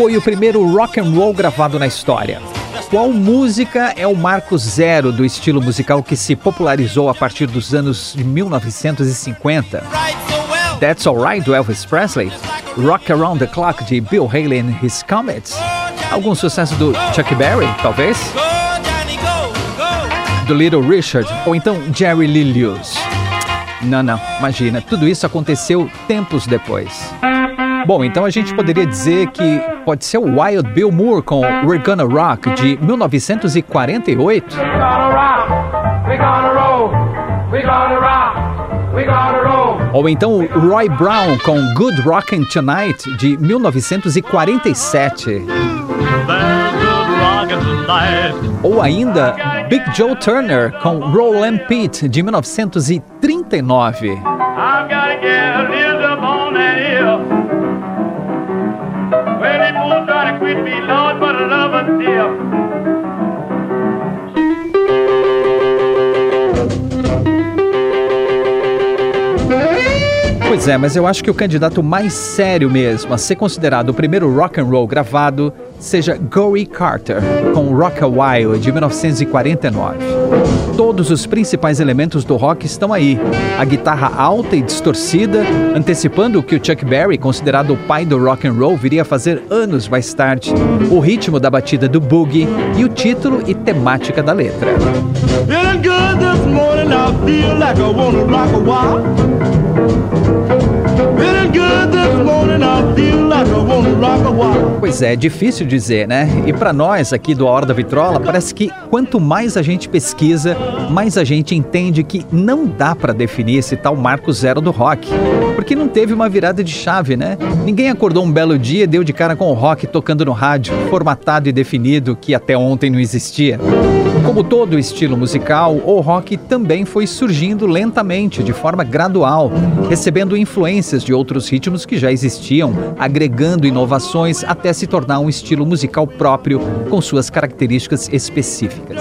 Foi o primeiro rock and roll gravado na história? Qual música é o marco zero do estilo musical que se popularizou a partir dos anos de 1950? That's Alright do Elvis Presley? Rock Around the Clock de Bill Haley and His Comets? Algum sucesso do Chuck Berry, talvez? Do Little Richard? Ou então Jerry Lee Lewis? Não, não, imagina, tudo isso aconteceu tempos depois. Bom, então a gente poderia dizer que pode ser o Wild Bill Moore com We're Gonna Rock de 1948. Ou então Roy Brown com Good Rockin' Tonight de 1947. Ou ainda Big Joe Turner com Roll and Pete de 1939. Pois é, mas eu acho que o candidato mais sério mesmo a ser considerado o primeiro rock and roll gravado seja Gory Carter, com Rock a While de 1949. Todos os principais elementos do rock estão aí. A guitarra alta e distorcida, antecipando o que o Chuck Berry, considerado o pai do rock and roll, viria a fazer anos mais tarde. O ritmo da batida do boogie e o título e temática da letra. Pois é, difícil dizer, né? E para nós aqui do A Hora da Vitrola, parece que quanto mais a gente pesquisa, mais a gente entende que não dá para definir esse tal marco zero do rock. Porque não teve uma virada de chave, né? Ninguém acordou um belo dia e deu de cara com o rock tocando no rádio, formatado e definido que até ontem não existia. Como todo estilo musical, o rock também foi surgindo lentamente, de forma gradual, recebendo influências de outros ritmos que já existiam, agregando inovações até se tornar um estilo musical próprio com suas características específicas.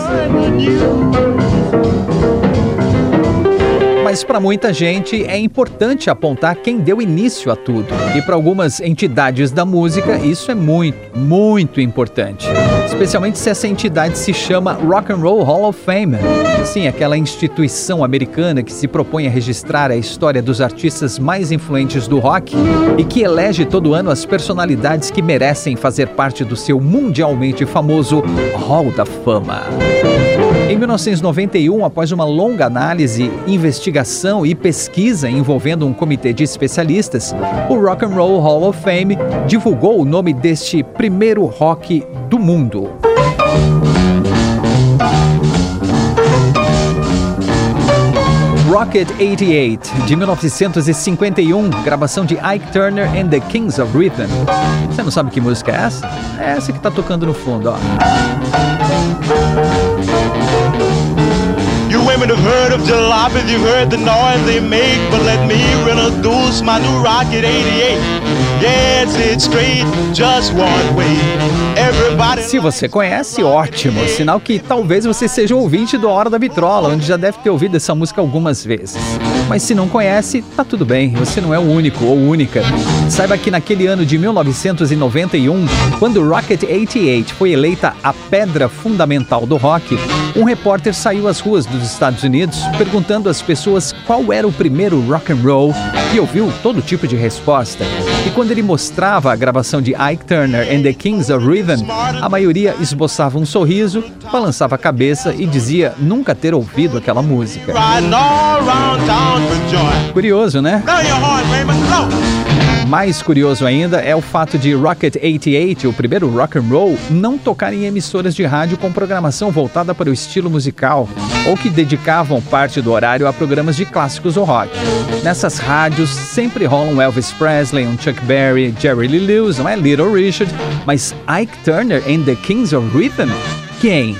Mas para muita gente é importante apontar quem deu início a tudo. E para algumas entidades da música, isso é muito, muito importante. Especialmente se essa entidade se chama Rock and Roll Hall of Fame. Sim, aquela instituição americana que se propõe a registrar a história dos artistas mais influentes do rock e que elege todo ano as personalidades que merecem fazer parte do seu mundialmente famoso Hall da Fama. Em 1991, após uma longa análise, investigação e pesquisa envolvendo um comitê de especialistas, o Rock and Roll Hall of Fame divulgou o nome deste primeiro rock do mundo. Rocket 88, de 1951, gravação de Ike Turner and the Kings of Rhythm. Você não sabe que música é essa? É essa que está tocando no fundo, ó. You women have heard of jalopies, you've heard the noise they make, but let me introduce my new Rocket 88. Straight, just one way. Everybody... Se você conhece, ótimo. Sinal que talvez você seja ouvinte do Hora da Vitrola, onde já deve ter ouvido essa música algumas vezes. Mas se não conhece, tá tudo bem, você não é o único ou única. Saiba que naquele ano de 1991, quando Rocket 88 foi eleita a pedra fundamental do rock, um repórter saiu às ruas dos Estados Unidos perguntando às pessoas qual era o primeiro rock and roll e ouviu todo tipo de resposta. E quando ele mostrava a gravação de Ike Turner and the Kings of Rhythm, a maioria esboçava um sorriso, balançava a cabeça e dizia nunca ter ouvido aquela música. Curioso, né? Mais curioso ainda é o fato de Rocket 88, o primeiro rock and roll, não tocar em emissoras de rádio com programação voltada para o estilo musical ou que dedicavam parte do horário a programas de clássicos ou rock. Nessas rádios sempre rolam Elvis Presley, um Chuck Berry, Jerry Lee Lewis, não é Little Richard, mas Ike Turner and the Kings of Rhythm? Quem?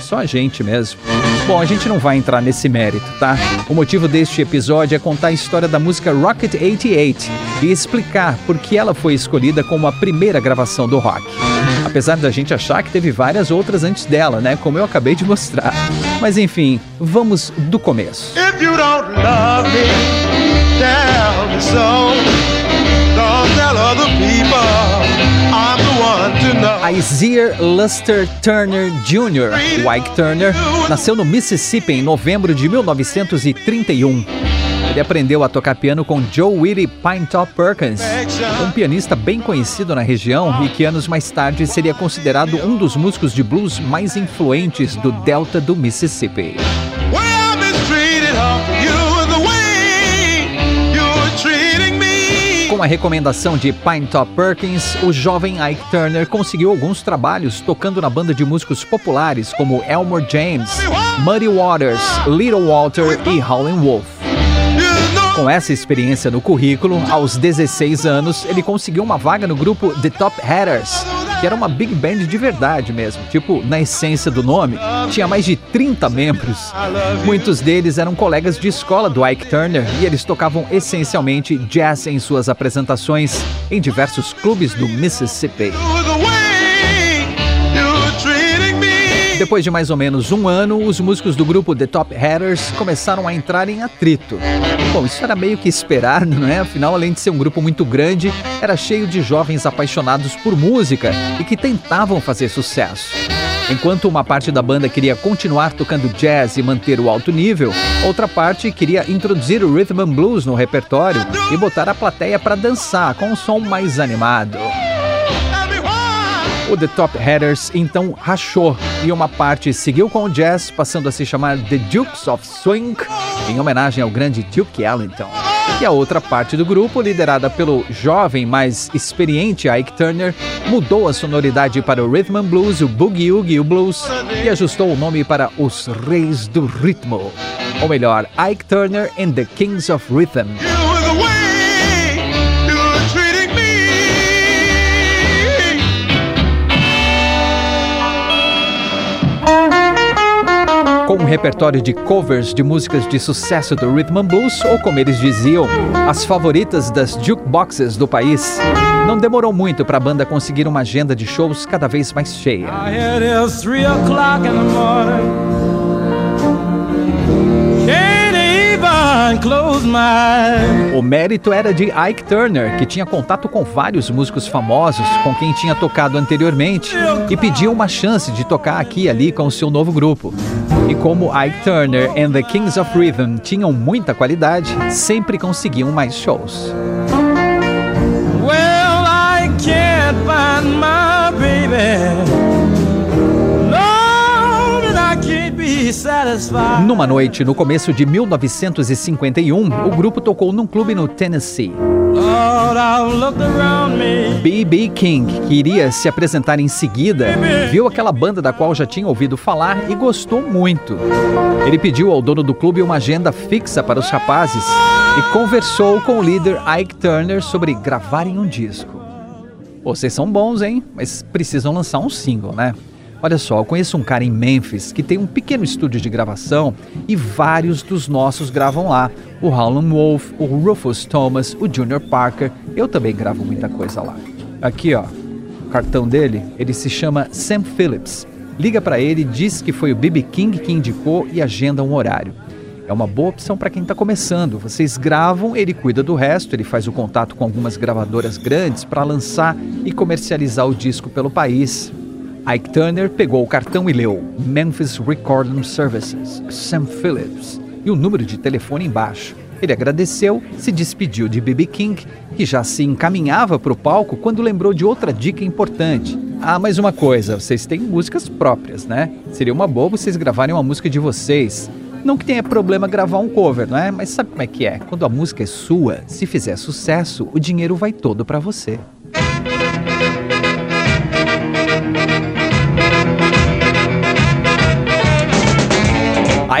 Só a gente mesmo. Bom, a gente não vai entrar nesse mérito, tá? O motivo deste episódio é contar a história da música Rocket 88 e explicar por que ela foi escolhida como a primeira gravação do rock. Apesar da gente achar que teve várias outras antes dela, né? Como eu acabei de mostrar. Mas enfim, vamos do começo. If you don't love me, tell me so. Don't tell other people. Isaiah Luster Turner Jr., Ike Turner, nasceu no Mississippi em novembro de 1931. Ele aprendeu a tocar piano com Joe Willie Pinetop Perkins, um pianista bem conhecido na região e que anos mais tarde seria considerado um dos músicos de blues mais influentes do delta do Mississippi. Com a recomendação de Pinetop Perkins, o jovem Ike Turner conseguiu alguns trabalhos tocando na banda de músicos populares como Elmore James, Muddy Waters, Little Walter e Howlin' Wolf. Com essa experiência no currículo, aos 16 anos, ele conseguiu uma vaga no grupo The Top Hatters, que era uma big band de verdade mesmo. Tipo, na essência do nome, tinha mais de 30 membros. Muitos deles eram colegas de escola do Ike Turner e eles tocavam essencialmente jazz em suas apresentações em diversos clubes do Mississippi. Depois de mais ou menos um ano, os músicos do grupo The Top Hatters começaram a entrar em atrito. Bom, isso era meio que esperar, não é? Afinal, além de ser um grupo muito grande, era cheio de jovens apaixonados por música e que tentavam fazer sucesso. Enquanto uma parte da banda queria continuar tocando jazz e manter o alto nível, outra parte queria introduzir o rhythm and blues no repertório e botar a plateia para dançar com um som mais animado. O The Top Hatters então rachou e uma parte seguiu com o jazz, passando a se chamar The Dukes of Swing, em homenagem ao grande Duke Ellington. E a outra parte do grupo, liderada pelo jovem, mais experiente Ike Turner, mudou a sonoridade para o Rhythm and Blues, o Boogie Woogie Blues e ajustou o nome para os Reis do Ritmo. Ou melhor, Ike Turner and the Kings of Rhythm. Com um repertório de covers de músicas de sucesso do Rhythm and Blues, ou como eles diziam, as favoritas das jukeboxes do país. Não demorou muito para a banda conseguir uma agenda de shows cada vez mais cheia. O mérito era de Ike Turner, que tinha contato com vários músicos famosos com quem tinha tocado anteriormente e pediu uma chance de tocar aqui e ali com o seu novo grupo. E como Ike Turner and the Kings of Rhythm tinham muita qualidade, sempre conseguiam mais shows. Well, Numa noite no começo de 1951, o grupo tocou num clube no Tennessee. B.B. King, que iria se apresentar em seguida, viu aquela banda da qual já tinha ouvido falar e gostou muito. Ele pediu ao dono do clube uma agenda fixa para os rapazes e conversou com o líder Ike Turner sobre gravarem um disco. Vocês são bons, hein? Mas precisam lançar um single, né? Olha só, eu conheço um cara em Memphis que tem um pequeno estúdio de gravação e vários dos nossos gravam lá. O Howlin' Wolf, o Rufus Thomas, o Junior Parker. Eu também gravo muita coisa lá. Aqui, ó, o cartão dele, ele se chama Sam Phillips. Liga para ele, diz que foi o BB King que indicou e agenda um horário. É uma boa opção para quem está começando. Vocês gravam, ele cuida do resto, ele faz o contato com algumas gravadoras grandes para lançar e comercializar o disco pelo país. Ike Turner pegou o cartão e leu Memphis Recording Services, Sam Phillips, e o número de telefone embaixo. Ele agradeceu, se despediu de B.B. King, que já se encaminhava para o palco quando lembrou de outra dica importante. Ah, mais uma coisa, vocês têm músicas próprias, né? Seria uma boa vocês gravarem uma música de vocês. Não que tenha problema gravar um cover, não é? Mas sabe como é que é? Quando a música é sua, se fizer sucesso, o dinheiro vai todo para você.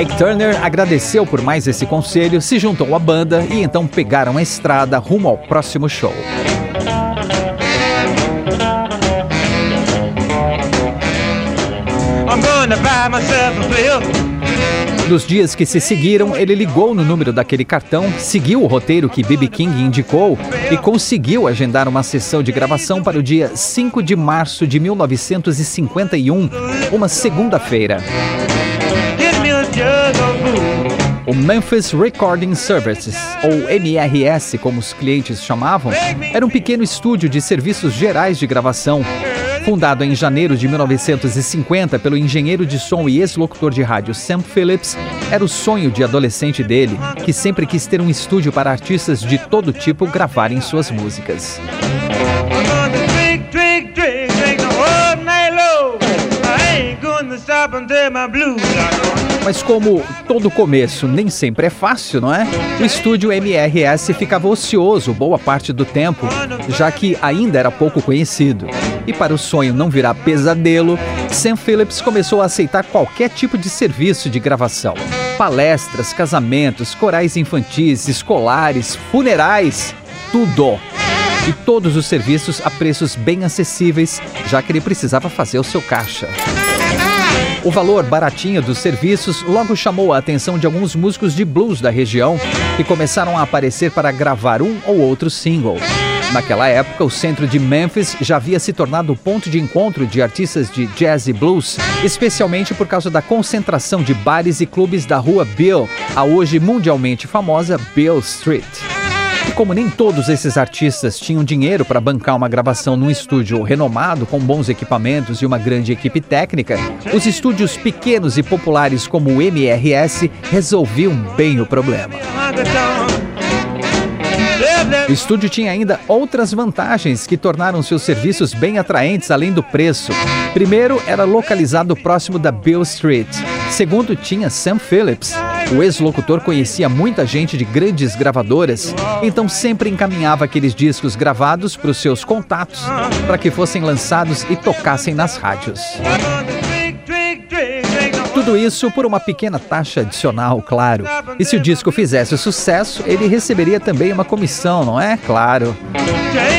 Ike Turner agradeceu por mais esse conselho, se juntou à banda e então pegaram a estrada rumo ao próximo show. Nos dias que se seguiram, ele ligou no número daquele cartão, seguiu o roteiro que B.B. King indicou e conseguiu agendar uma sessão de gravação para o dia 5 de março de 1951, uma segunda-feira. O Memphis Recording Services, ou MRS, como os clientes chamavam, era um pequeno estúdio de serviços gerais de gravação. Fundado em janeiro de 1950 pelo engenheiro de som e ex-locutor de rádio Sam Phillips, era o sonho de adolescente dele, que sempre quis ter um estúdio para artistas de todo tipo gravarem suas músicas. Mas como todo começo nem sempre é fácil, não é? O estúdio MRS ficava ocioso boa parte do tempo, já que ainda era pouco conhecido. E para o sonho não virar pesadelo, Sam Phillips começou a aceitar qualquer tipo de serviço de gravação. Palestras, casamentos, corais infantis, escolares, funerais, tudo e todos os serviços a preços bem acessíveis, já que ele precisava fazer o seu caixa. O valor baratinho dos serviços logo chamou a atenção de alguns músicos de blues da região que começaram a aparecer para gravar um ou outro single. Naquela época, o centro de Memphis já havia se tornado o ponto de encontro de artistas de jazz e blues, especialmente por causa da concentração de bares e clubes da rua Bill, a hoje mundialmente famosa Bill Street. Como nem todos esses artistas tinham dinheiro para bancar uma gravação num estúdio renomado com bons equipamentos e uma grande equipe técnica, os estúdios pequenos e populares como o MRS resolviam bem o problema. O estúdio tinha ainda outras vantagens que tornaram seus serviços bem atraentes além do preço. Primeiro, era localizado próximo da Bill Street. Segundo, tinha Sam Phillips. O ex-locutor conhecia muita gente de grandes gravadoras, então sempre encaminhava aqueles discos gravados para os seus contatos para que fossem lançados e tocassem nas rádios. Tudo isso por uma pequena taxa adicional, claro. E se o disco fizesse sucesso, ele receberia também uma comissão, não é? Claro.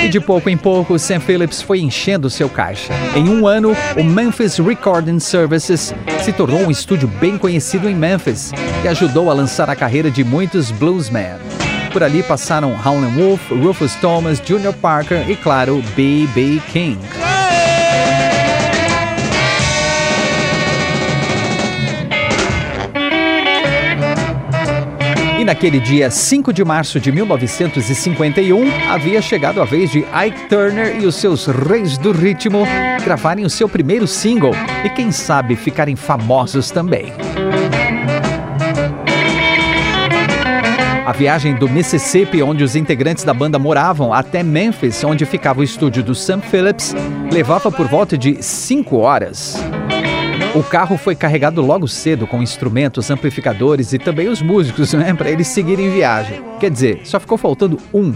E de pouco em pouco, Sam Phillips foi enchendo seu caixa. Em um ano, o Memphis Recording Services se tornou um estúdio bem conhecido em Memphis, que ajudou a lançar a carreira de muitos bluesmen. Por ali passaram Howlin' Wolf, Rufus Thomas, Junior Parker e, claro, B.B. King. Naquele dia 5 de março de 1951, havia chegado a vez de Ike Turner e os seus Reis do Ritmo gravarem o seu primeiro single e, quem sabe, ficarem famosos também. A viagem do Mississippi, onde os integrantes da banda moravam, até Memphis, onde ficava o estúdio do Sam Phillips, levava por volta de 5 horas. O carro foi carregado logo cedo com instrumentos, amplificadores e também os músicos, né, para eles seguirem viagem. Quer dizer, só ficou faltando um.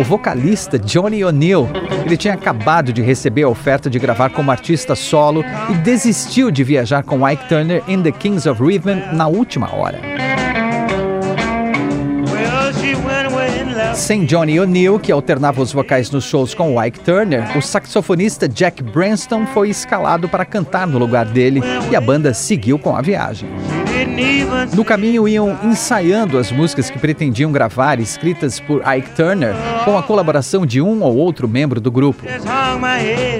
O vocalista Johnny O'Neill, ele tinha acabado de receber a oferta de gravar como artista solo e desistiu de viajar com Ike Turner em The Kings of Rhythm na última hora. Sem Johnny O'Neill, que alternava os vocais nos shows com Ike Turner, o saxofonista Jack Branston foi escalado para cantar no lugar dele e a banda seguiu com a viagem. No caminho iam ensaiando as músicas que pretendiam gravar, escritas por Ike Turner, com a colaboração de um ou outro membro do grupo.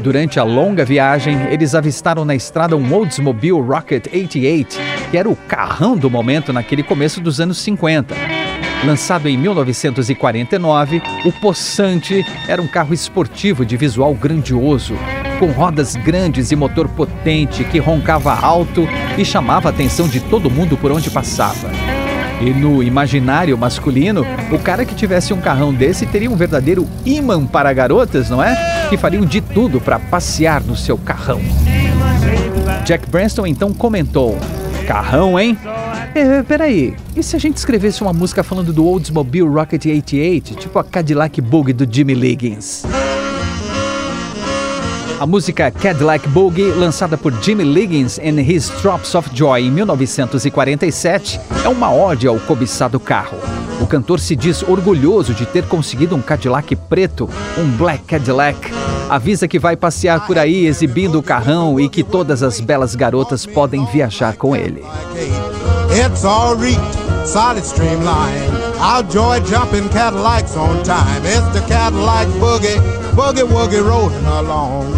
Durante a longa viagem, eles avistaram na estrada um Oldsmobile Rocket 88, que era o carrão do momento naquele começo dos anos 50. Lançado em 1949, o Possante era um carro esportivo de visual grandioso, com rodas grandes e motor potente que roncava alto e chamava a atenção de todo mundo por onde passava. E no imaginário masculino, o cara que tivesse um carrão desse teria um verdadeiro imã para garotas, não é? Que fariam de tudo para passear no seu carrão. Jack Branston então comentou: Carrão, hein? É, peraí, e se a gente escrevesse uma música falando do Oldsmobile Rocket 88, tipo a Cadillac Bug do Jimmy Liggins? A música Cadillac Boogie, lançada por Jimmy Liggins em His Drops of Joy em 1947, é uma ode ao cobiçado carro. O cantor se diz orgulhoso de ter conseguido um Cadillac preto, um Black Cadillac. Avisa que vai passear por aí exibindo o carrão e que todas as belas garotas podem viajar com ele. It's all solid streamline. Our joy jumping Cadillacs on time. It's the Cadillac boogie, boogie woogie rolling along.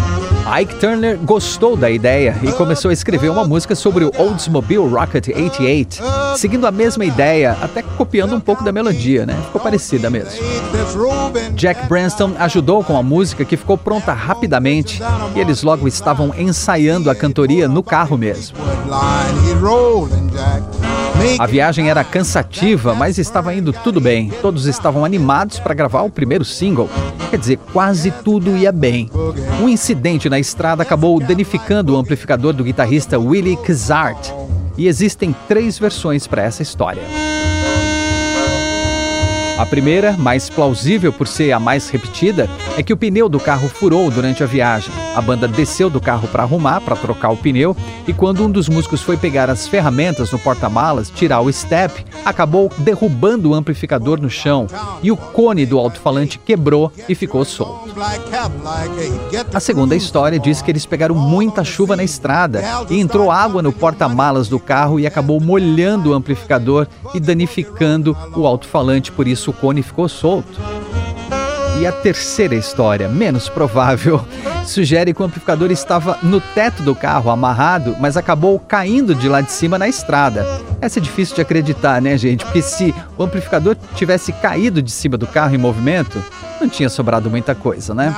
Ike Turner gostou da ideia e começou a escrever uma música sobre o Oldsmobile Rocket 88, seguindo a mesma ideia, até copiando um pouco da melodia, né? Ficou parecida mesmo. Jack Branston ajudou com a música que ficou pronta rapidamente e eles logo estavam ensaiando a cantoria no carro mesmo. A viagem era cansativa, mas estava indo tudo bem. Todos estavam animados para gravar o primeiro single. Quer dizer, quase tudo ia bem. Um incidente na estrada acabou danificando o amplificador do guitarrista Willie Kazart. E existem três versões para essa história. A primeira, mais plausível por ser a mais repetida, é que o pneu do carro furou durante a viagem. A banda desceu do carro para arrumar, para trocar o pneu, e quando um dos músicos foi pegar as ferramentas no porta-malas, tirar o step, acabou derrubando o amplificador no chão e o cone do alto-falante quebrou e ficou solto. A segunda história diz que eles pegaram muita chuva na estrada e entrou água no porta-malas do carro e acabou molhando o amplificador e danificando o alto-falante, por isso o cone ficou solto. E a terceira história, menos provável, sugere que o amplificador estava no teto do carro, amarrado, mas acabou caindo de lá de cima na estrada. Essa é difícil de acreditar, né, gente? Porque se o amplificador tivesse caído de cima do carro em movimento, não tinha sobrado muita coisa, né?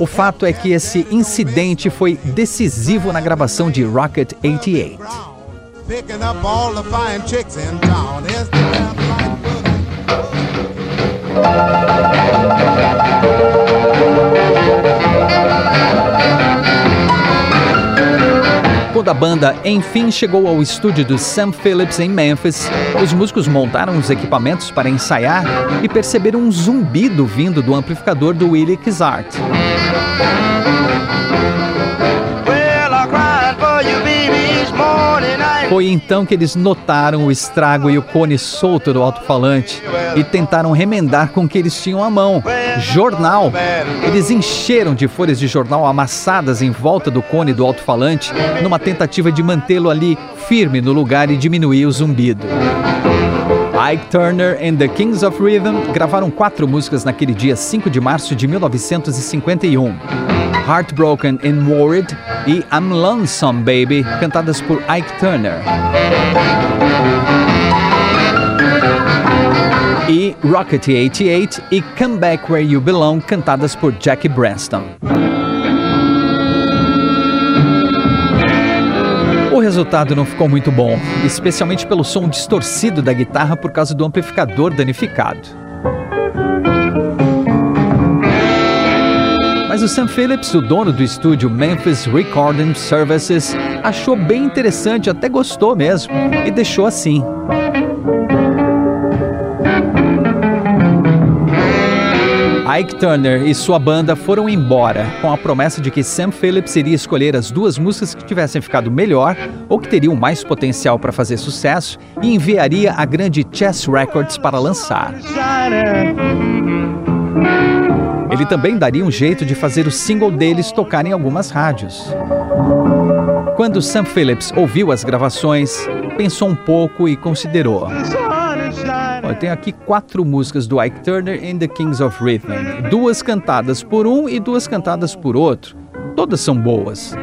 O fato é que esse incidente foi decisivo na gravação de Rocket 88. Picking up all the fine chicks in town. The Quando a banda enfim chegou ao estúdio do Sam Phillips em Memphis, os músicos montaram os equipamentos para ensaiar e perceberam um zumbido vindo do amplificador do Willie Kizart. Foi então que eles notaram o estrago e o cone solto do alto-falante e tentaram remendar com o que eles tinham à mão. Jornal. Eles encheram de folhas de jornal amassadas em volta do cone do alto-falante numa tentativa de mantê-lo ali firme no lugar e diminuir o zumbido. Ike Turner and the Kings of Rhythm gravaram quatro músicas naquele dia 5 de março de 1951. Heartbroken and Worried e I'm Lonesome Baby, cantadas por Ike Turner. E Rocket 88 e Come Back Where You Belong, cantadas por Jackie Branston. Resultado não ficou muito bom, especialmente pelo som distorcido da guitarra por causa do amplificador danificado. Mas o Sam Phillips, o dono do estúdio Memphis Recording Services, achou bem interessante, até gostou mesmo, e deixou assim. Ike Turner e sua banda foram embora, com a promessa de que Sam Phillips iria escolher as duas músicas que tivessem ficado melhor ou que teriam mais potencial para fazer sucesso e enviaria a grande Chess Records para lançar. Ele também daria um jeito de fazer o single deles tocar em algumas rádios. Quando Sam Phillips ouviu as gravações, pensou um pouco e considerou. Eu tenho aqui quatro músicas do Ike Turner and the Kings of Rhythm, duas cantadas por um e duas cantadas por outro. Todas são boas.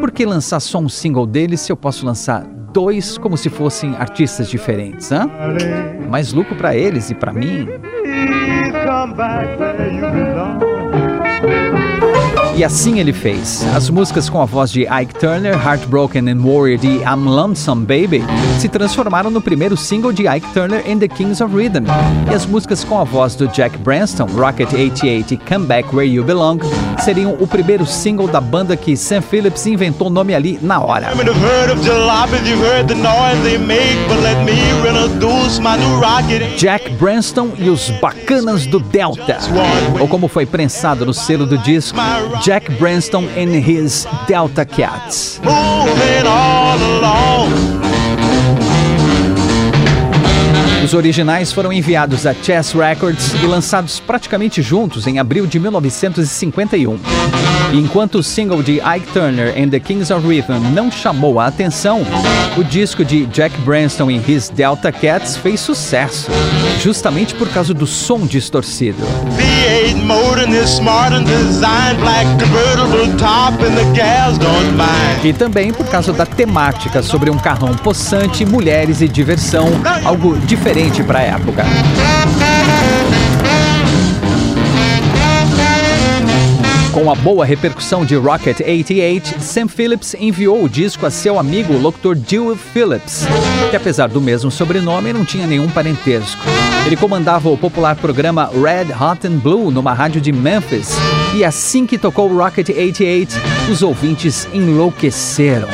Por que lançar só um single deles se eu posso lançar dois como se fossem artistas diferentes, hã? Mais lucro para eles e para mim E assim ele fez. As músicas com a voz de Ike Turner, Heartbroken and Worried e I'm Lonesome Baby, se transformaram no primeiro single de Ike Turner and the Kings of Rhythm. E as músicas com a voz do Jack Branston, Rocket 88 e Come Back Where You Belong, seriam o primeiro single da banda que Sam Phillips inventou o nome ali na hora. Jack Branston e os Bacanas do Delta, ou como foi prensado no selo do disco, Jack Branston and his Delta Cats. Os originais foram enviados a Chess Records e lançados praticamente juntos em abril de 1951. E enquanto o single de Ike Turner and the Kings of Rhythm não chamou a atenção, o disco de Jack Branston e His Delta Cats fez sucesso, justamente por causa do som distorcido. E também por causa da temática sobre um carrão possante, mulheres e diversão, algo diferente para a época. Com a boa repercussão de Rocket 88, Sam Phillips enviou o disco a seu amigo locutor Dewey Phillips, que apesar do mesmo sobrenome não tinha nenhum parentesco. Ele comandava o popular programa Red Hot and Blue numa rádio de Memphis, e assim que tocou Rocket 88, os ouvintes enlouqueceram.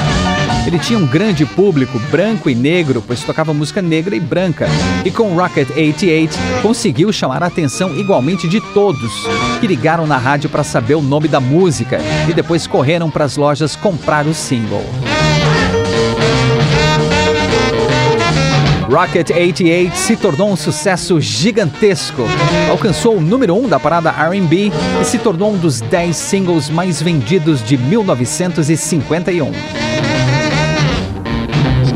Ele tinha um grande público branco e negro, pois tocava música negra e branca. E com Rocket 88 conseguiu chamar a atenção igualmente de todos, que ligaram na rádio para saber o nome da música e depois correram para as lojas comprar o single. Rocket 88 se tornou um sucesso gigantesco. Alcançou o número 1 um da parada RB e se tornou um dos 10 singles mais vendidos de 1951.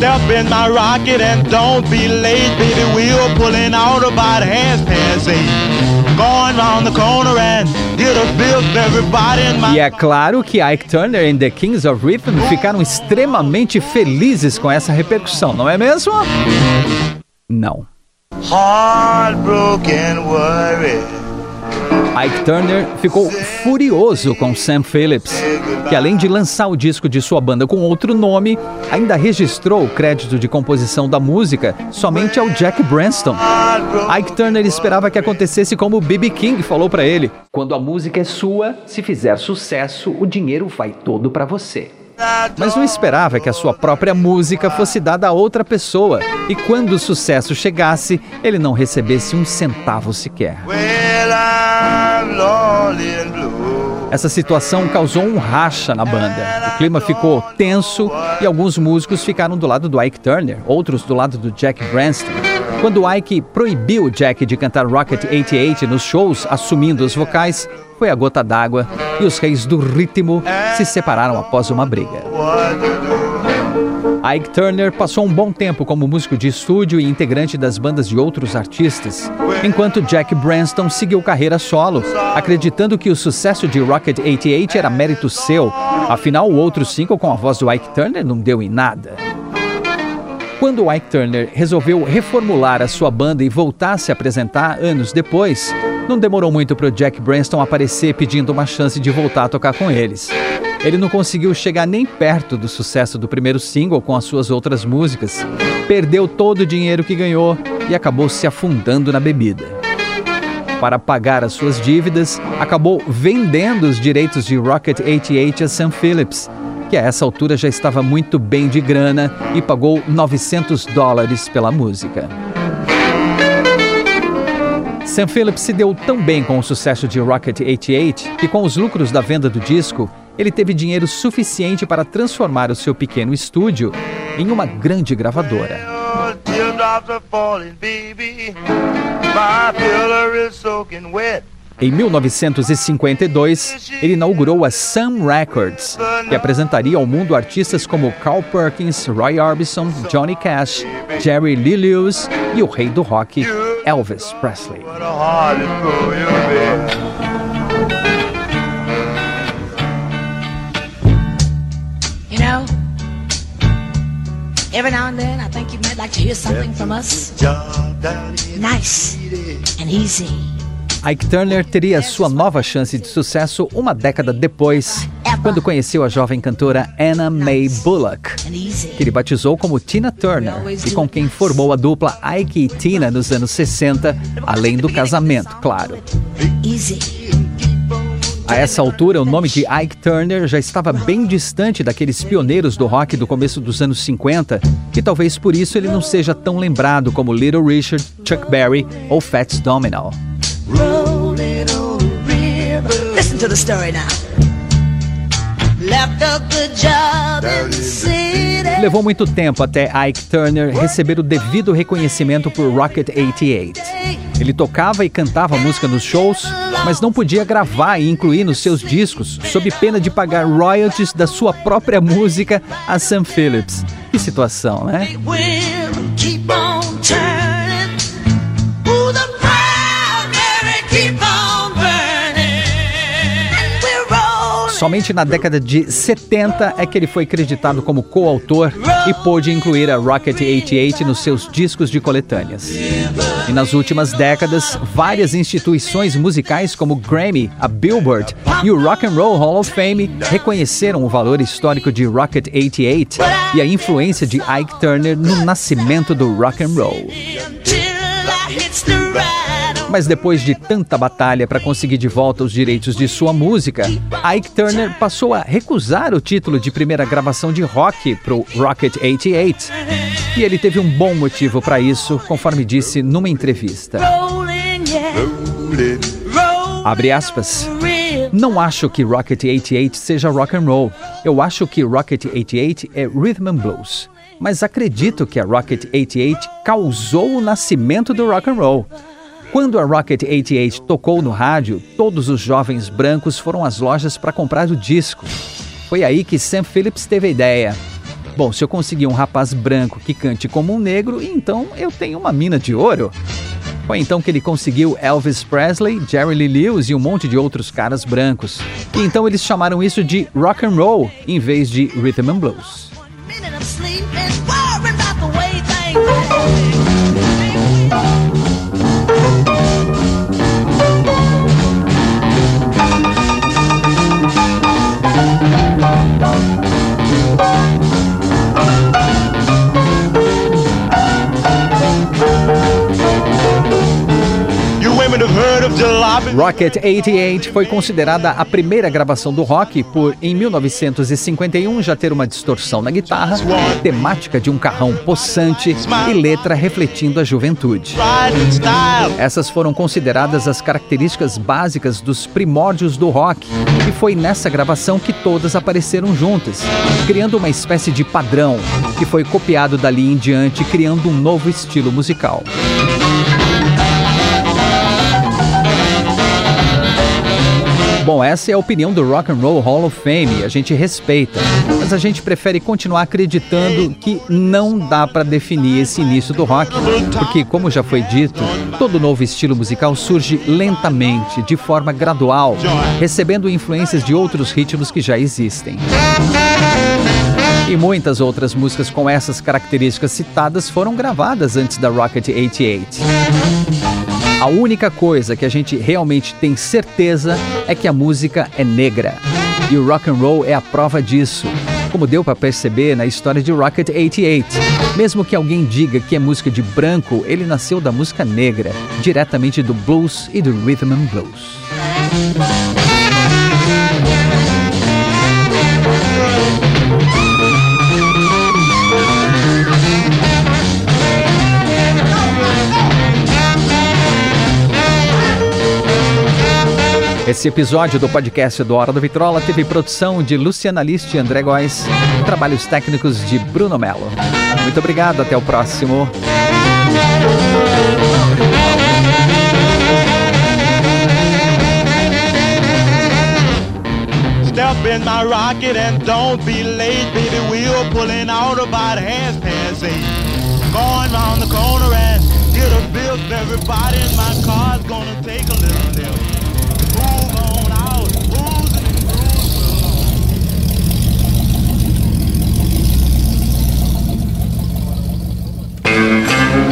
Step in my rocket and don't be late, baby. We're pulling out about half past eight. Going round the corner and get a everybody in my... E é claro que Ike Turner and the Kings of Rhythm ficaram extremamente felizes com essa repercussão, não é mesmo? Não. Heartbroken worry Ike Turner ficou furioso com Sam Phillips, que além de lançar o disco de sua banda com outro nome, ainda registrou o crédito de composição da música somente ao Jack Branston. Ike Turner esperava que acontecesse como B.B. King falou para ele: "Quando a música é sua, se fizer sucesso, o dinheiro vai todo para você." Mas não esperava que a sua própria música fosse dada a outra pessoa e quando o sucesso chegasse, ele não recebesse um centavo sequer. Essa situação causou um racha na banda. O clima ficou tenso e alguns músicos ficaram do lado do Ike Turner, outros do lado do Jack Branston. Quando Ike proibiu Jack de cantar Rocket 88 nos shows, assumindo os vocais, foi a gota d'água e os reis do ritmo se separaram após uma briga. Ike Turner passou um bom tempo como músico de estúdio e integrante das bandas de outros artistas, enquanto Jack Branston seguiu carreira solo, acreditando que o sucesso de Rocket 88 era mérito seu, afinal o outro single com a voz do Ike Turner não deu em nada. Quando Ike Turner resolveu reformular a sua banda e voltar a se apresentar anos depois, não demorou muito para o Jack Branston aparecer pedindo uma chance de voltar a tocar com eles. Ele não conseguiu chegar nem perto do sucesso do primeiro single com as suas outras músicas, perdeu todo o dinheiro que ganhou e acabou se afundando na bebida. Para pagar as suas dívidas, acabou vendendo os direitos de Rocket 88 a Sam Phillips, que a essa altura já estava muito bem de grana e pagou 900 dólares pela música. Sam Phillips se deu tão bem com o sucesso de Rocket 88 que, com os lucros da venda do disco, ele teve dinheiro suficiente para transformar o seu pequeno estúdio em uma grande gravadora. Em 1952, ele inaugurou a Sun Records, que apresentaria ao mundo artistas como Carl Perkins, Roy Orbison, Johnny Cash, Jerry Lee Lewis e o rei do rock, Elvis Presley. Every now and then, I think you might like to hear something from us. Nice and easy. Ike Turner teria sua nova chance de sucesso uma década depois, quando conheceu a jovem cantora Anna Mae Bullock, que ele batizou como Tina Turner e com quem formou a dupla Ike e Tina nos anos 60, além do casamento, claro. A essa altura, o nome de Ike Turner já estava bem distante daqueles pioneiros do rock do começo dos anos 50, e talvez por isso ele não seja tão lembrado como Little Richard, Chuck Berry ou Fats Domino. Listen to the story now. Left a good job in the city. Levou muito tempo até Ike Turner receber o devido reconhecimento por Rocket 88. Ele tocava e cantava música nos shows, mas não podia gravar e incluir nos seus discos, sob pena de pagar royalties da sua própria música a Sam Phillips. Que situação, né? Somente na década de 70 é que ele foi acreditado como coautor e pôde incluir a Rocket 88 nos seus discos de coletâneas. E nas últimas décadas, várias instituições musicais como o Grammy, a Billboard e o Rock and Roll Hall of Fame reconheceram o valor histórico de Rocket 88 e a influência de Ike Turner no nascimento do rock and roll. Mas depois de tanta batalha para conseguir de volta os direitos de sua música, Ike Turner passou a recusar o título de primeira gravação de rock para o Rocket 88. E ele teve um bom motivo para isso, conforme disse numa entrevista. Abre aspas. Não acho que Rocket 88 seja rock and roll. Eu acho que Rocket 88 é rhythm and blues. Mas acredito que a Rocket 88 causou o nascimento do rock and roll. Quando a Rocket 88 tocou no rádio, todos os jovens brancos foram às lojas para comprar o disco. Foi aí que Sam Phillips teve a ideia. Bom, se eu conseguir um rapaz branco que cante como um negro, então eu tenho uma mina de ouro. Foi então que ele conseguiu Elvis Presley, Jerry Lee Lewis e um monte de outros caras brancos. E então eles chamaram isso de rock and roll em vez de rhythm and blues. Rocket 88 foi considerada a primeira gravação do rock por, em 1951, já ter uma distorção na guitarra, temática de um carrão possante e letra refletindo a juventude. Essas foram consideradas as características básicas dos primórdios do rock, e foi nessa gravação que todas apareceram juntas, criando uma espécie de padrão que foi copiado dali em diante, criando um novo estilo musical. Bom, essa é a opinião do Rock and Roll Hall of Fame, a gente respeita, mas a gente prefere continuar acreditando que não dá para definir esse início do rock, porque como já foi dito, todo novo estilo musical surge lentamente, de forma gradual, recebendo influências de outros ritmos que já existem. E muitas outras músicas com essas características citadas foram gravadas antes da Rocket 88. A única coisa que a gente realmente tem certeza é que a música é negra. E o rock and roll é a prova disso. Como deu para perceber na história de Rocket 88. Mesmo que alguém diga que é música de branco, ele nasceu da música negra, diretamente do blues e do rhythm and blues. Esse episódio do podcast do Hora do Vitrola teve produção de Luciana List e André Góes, trabalhos técnicos de Bruno Melo. Muito obrigado, até o próximo. Step in my rocket and don't be late, baby. We're pulling out about half past eight. Going round the corner and get a bill. Everybody in my car's gonna take a little nip. Thank you.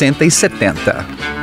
60 e 70.